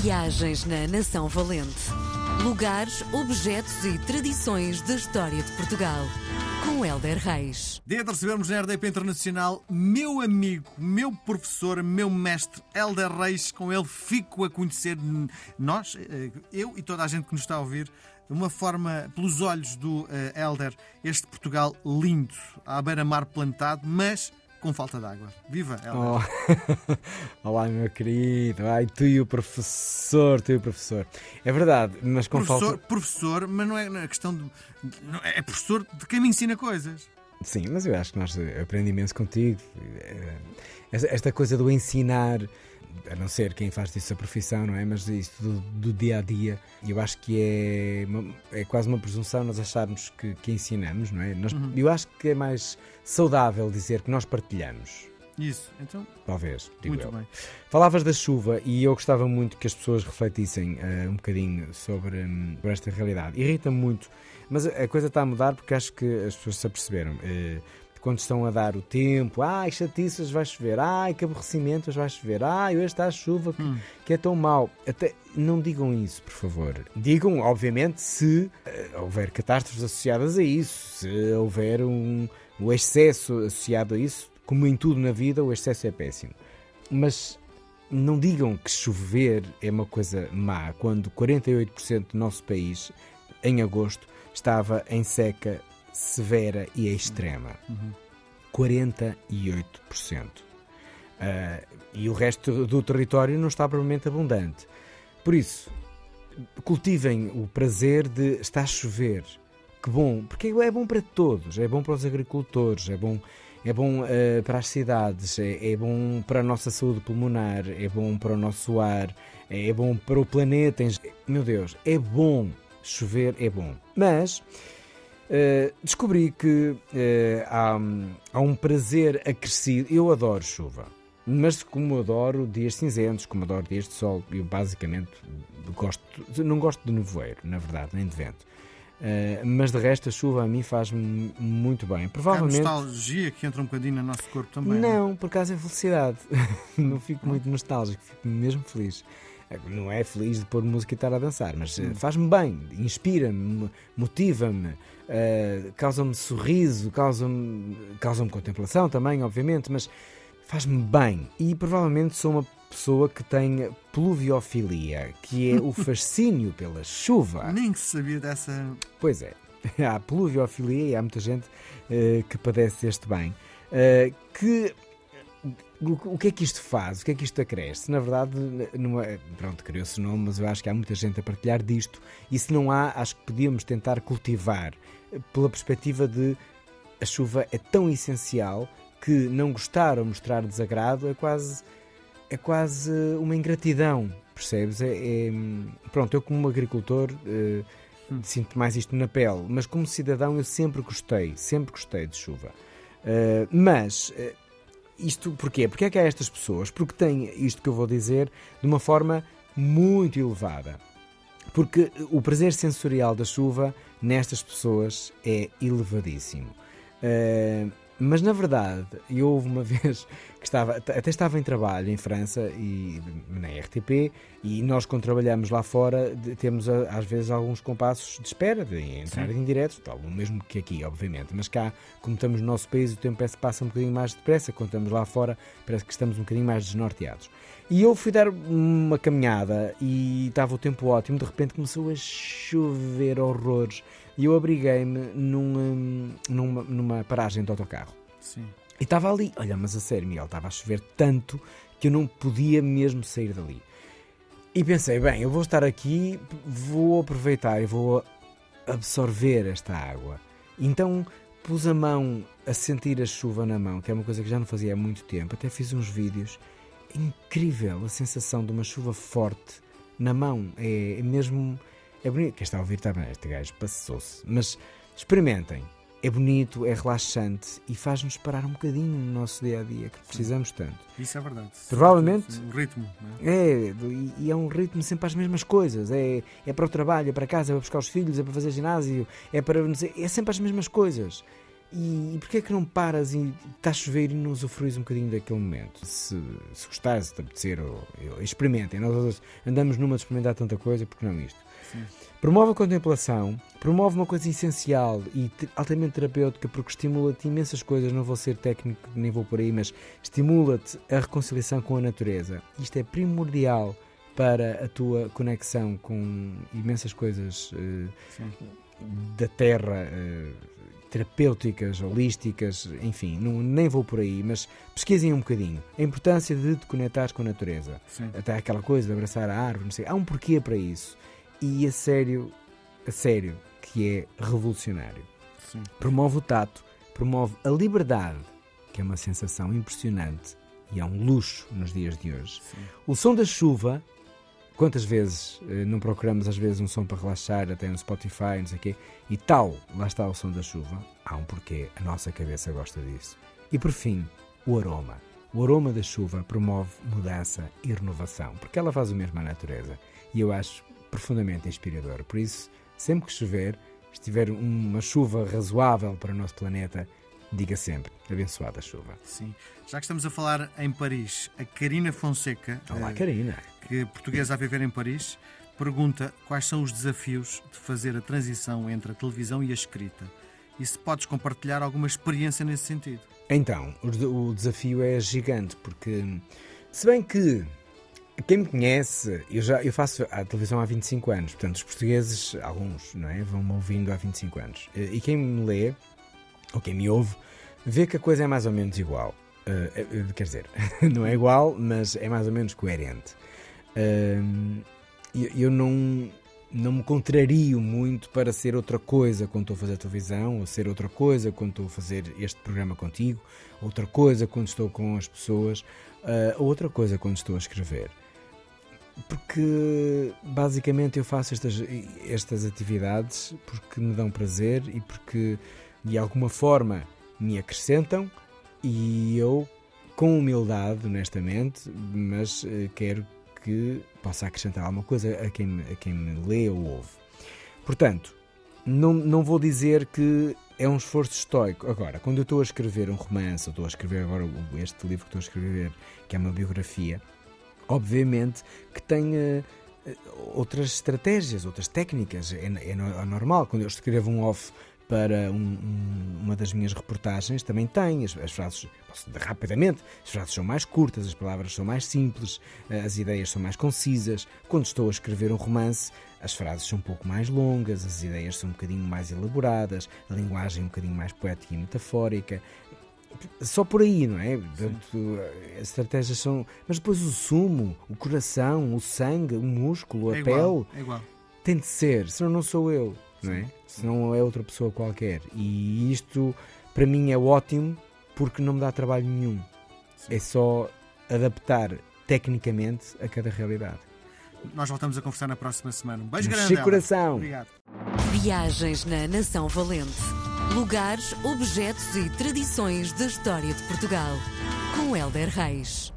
Viagens na Nação Valente. Lugares, objetos e tradições da história de Portugal. Com Helder Reis. Dia de recebermos na RDP Internacional meu amigo, meu professor, meu mestre, Helder Reis. Com ele fico a conhecer nós, eh, eu e toda a gente que nos está a ouvir, de uma forma, pelos olhos do Helder, este Portugal lindo, à beira-mar plantado, mas com falta de água. Viva, Oh. Olá, meu querido. Ai, tu e o professor, tu e o professor. É verdade, mas com professor, falta. Professor, mas não é, não é questão de. É professor de quem me ensina coisas. Sim, mas eu acho que nós aprendi imenso contigo. Esta coisa do ensinar a não ser quem faz disso a profissão, não é? Mas isso do, do dia a dia, eu acho que é, uma, é quase uma presunção nós acharmos que, que ensinamos, não é? Nós, uhum. Eu acho que é mais saudável dizer que nós partilhamos. Isso, então. Talvez, digo muito eu. bem. Falavas da chuva e eu gostava muito que as pessoas refletissem uh, um bocadinho sobre, um, sobre esta realidade. Irrita-me muito, mas a coisa está a mudar porque acho que as pessoas se aperceberam. Uh, quando estão a dar o tempo, ai, chatiças, vai chover, ai, que aborrecimento, vai chover, ai, hoje está a chuva que, hum. que, é tão mau. Até, não digam isso, por favor. Digam, obviamente, se uh, houver catástrofes associadas a isso, se houver um, um excesso associado a isso, como em tudo na vida, o excesso é péssimo. Mas não digam que chover é uma coisa má, quando 48% do nosso país, em agosto, estava em seca severa e extrema. Uhum. 48%. Uh, e o resto do território não está provavelmente abundante. Por isso, cultivem o prazer de estar a chover. Que bom, porque é bom para todos, é bom para os agricultores, é bom, é bom uh, para as cidades, é, é, bom para a nossa saúde pulmonar, é bom para o nosso ar, é, é bom para o planeta. Meu Deus, é bom chover, é bom. Mas Uh, descobri que uh, há, há, um prazer acrescido. Eu adoro chuva, mas como adoro dias cinzentos, como adoro dias de sol, eu basicamente gosto, não gosto de nevoeiro, na verdade, nem de vento. Uh, mas de resto a chuva a mim faz-me muito bem. Provavelmente. Há nostalgia que entra um bocadinho no nosso corpo também. Não, não? por causa é felicidade. não fico muito nostálgico, fico mesmo feliz. Não é feliz de pôr música e estar a dançar, mas hum. faz-me bem, inspira-me, motiva-me, uh, causa-me sorriso, causa-me causa contemplação também, obviamente, mas faz-me bem. E provavelmente sou uma pessoa que tem pluviofilia, que é o fascínio pela chuva. Nem que sabia dessa. Pois é, há pluviofilia e há muita gente uh, que padece este bem. Uh, que o que é que isto faz? O que é que isto acresce? Na verdade, não é, pronto, criou-se o nome, mas eu acho que há muita gente a partilhar disto. E se não há, acho que podíamos tentar cultivar pela perspectiva de a chuva é tão essencial que não gostar ou mostrar desagrado é quase é quase uma ingratidão, percebes? É, é pronto, eu como agricultor uh, sinto mais isto na pele, mas como cidadão eu sempre gostei, sempre gostei de chuva. Uh, mas uh, isto porquê? Porque é que há estas pessoas? Porque têm isto que eu vou dizer de uma forma muito elevada. Porque o prazer sensorial da chuva nestas pessoas é elevadíssimo. Uh, mas na verdade, eu houve uma vez que estava, até estava em trabalho em França e na RTP, e nós quando trabalhamos lá fora temos às vezes alguns compassos de espera de entrar Sim. em direto, tal, o mesmo que aqui, obviamente. Mas cá, como estamos no nosso país, o tempo parece que passa um bocadinho mais depressa, quando estamos lá fora, parece que estamos um bocadinho mais desnorteados. E eu fui dar uma caminhada e estava o tempo ótimo, de repente começou a chover horrores e eu abriguei-me numa, numa, numa paragem de autocarro. Sim. E estava ali, olha, mas a sério, Miguel, estava a chover tanto que eu não podia mesmo sair dali. E pensei, bem, eu vou estar aqui, vou aproveitar e vou absorver esta água. Então pus a mão a sentir a chuva na mão, que é uma coisa que já não fazia há muito tempo. Até fiz uns vídeos. Incrível a sensação de uma chuva forte na mão. É, é mesmo é bonito. Quem está a ouvir está bem, este gajo passou-se. Mas experimentem. É bonito, é relaxante e faz-nos parar um bocadinho no nosso dia a dia, que precisamos tanto. Isso é verdade. Provavelmente. O ritmo. É? é, e é um ritmo sempre as mesmas coisas. É, é para o trabalho, é para casa, é para buscar os filhos, é para fazer ginásio, é para. É sempre as mesmas coisas. E, e porquê é que não paras e está a chover e não usufruis um bocadinho daquele momento? Se, se gostares, se te apetecer, ou, ou, experimentem. Nós andamos numa de experimentar tanta coisa, porque não isto? Sim. Promove a contemplação, promove uma coisa essencial e altamente terapêutica porque estimula-te imensas coisas. Não vou ser técnico, nem vou por aí, mas estimula-te a reconciliação com a natureza. Isto é primordial para a tua conexão com imensas coisas uh, da terra. Uh, terapêuticas, holísticas, enfim, não, nem vou por aí, mas pesquisem um bocadinho a importância de te conectares com a natureza. Sim. Até aquela coisa de abraçar a árvore, não sei. Há um porquê para isso e a sério, a sério, que é revolucionário. Sim. Promove o tato, promove a liberdade, que é uma sensação impressionante e é um luxo nos dias de hoje. Sim. O som da chuva, quantas vezes eh, não procuramos às vezes um som para relaxar, até no Spotify, não sei o quê, e tal, lá está o som da chuva, há um porquê, a nossa cabeça gosta disso. E por fim, o aroma. O aroma da chuva promove mudança e renovação, porque ela faz o mesmo à natureza. E eu acho profundamente inspirador. Por isso, sempre que chover, estiver uma chuva razoável para o nosso planeta, diga sempre, abençoada chuva. Sim. Já que estamos a falar em Paris, a Karina Fonseca, Olá, Karina. Que portuguesa a viver em Paris, pergunta quais são os desafios de fazer a transição entre a televisão e a escrita. E se podes compartilhar alguma experiência nesse sentido. Então, o desafio é gigante, porque se bem que quem me conhece, eu já eu faço a televisão há 25 anos, portanto, os portugueses, alguns, não é? Vão-me ouvindo há 25 anos. E quem me lê, ou quem me ouve, vê que a coisa é mais ou menos igual. Uh, quer dizer, não é igual, mas é mais ou menos coerente. Eu, eu não, não me contrario muito para ser outra coisa quando estou a fazer televisão, ou ser outra coisa quando estou a fazer este programa contigo, outra coisa quando estou com as pessoas, uh, outra coisa quando estou a escrever. Porque basicamente eu faço estas, estas atividades porque me dão prazer e porque de alguma forma me acrescentam e eu, com humildade, honestamente, mas uh, quero que possa acrescentar alguma coisa a quem, a quem me lê ou ouve. Portanto, não, não vou dizer que é um esforço estoico. Agora, quando eu estou a escrever um romance, ou estou a escrever agora este livro que estou a escrever, que é uma biografia, obviamente que tem uh, outras estratégias, outras técnicas. É, é, é, normal, quando eu escrevo um off para um, um, uma das minhas reportagens, também tem. As, as frases, posso, rapidamente, as frases são mais curtas, as palavras são mais simples, eh, as ideias são mais concisas. Quando estou a escrever um romance, as frases são um pouco mais longas, as ideias são um bocadinho mais elaboradas, a linguagem um bocadinho mais poética e metafórica só por aí, não é? Portanto, as estratégias são. Mas depois o sumo, o coração, o sangue, o músculo, a é pele. Igual, é igual. Tem de ser, senão não sou eu, não é? Senão é outra pessoa qualquer. E isto, para mim, é ótimo porque não me dá trabalho nenhum. Sim. É só adaptar tecnicamente a cada realidade. Nós voltamos a conversar na próxima semana. Um beijo grande. coração. Obrigado. Viagens na Nação Valente. Lugares, objetos e tradições da história de Portugal. Com Helder Reis.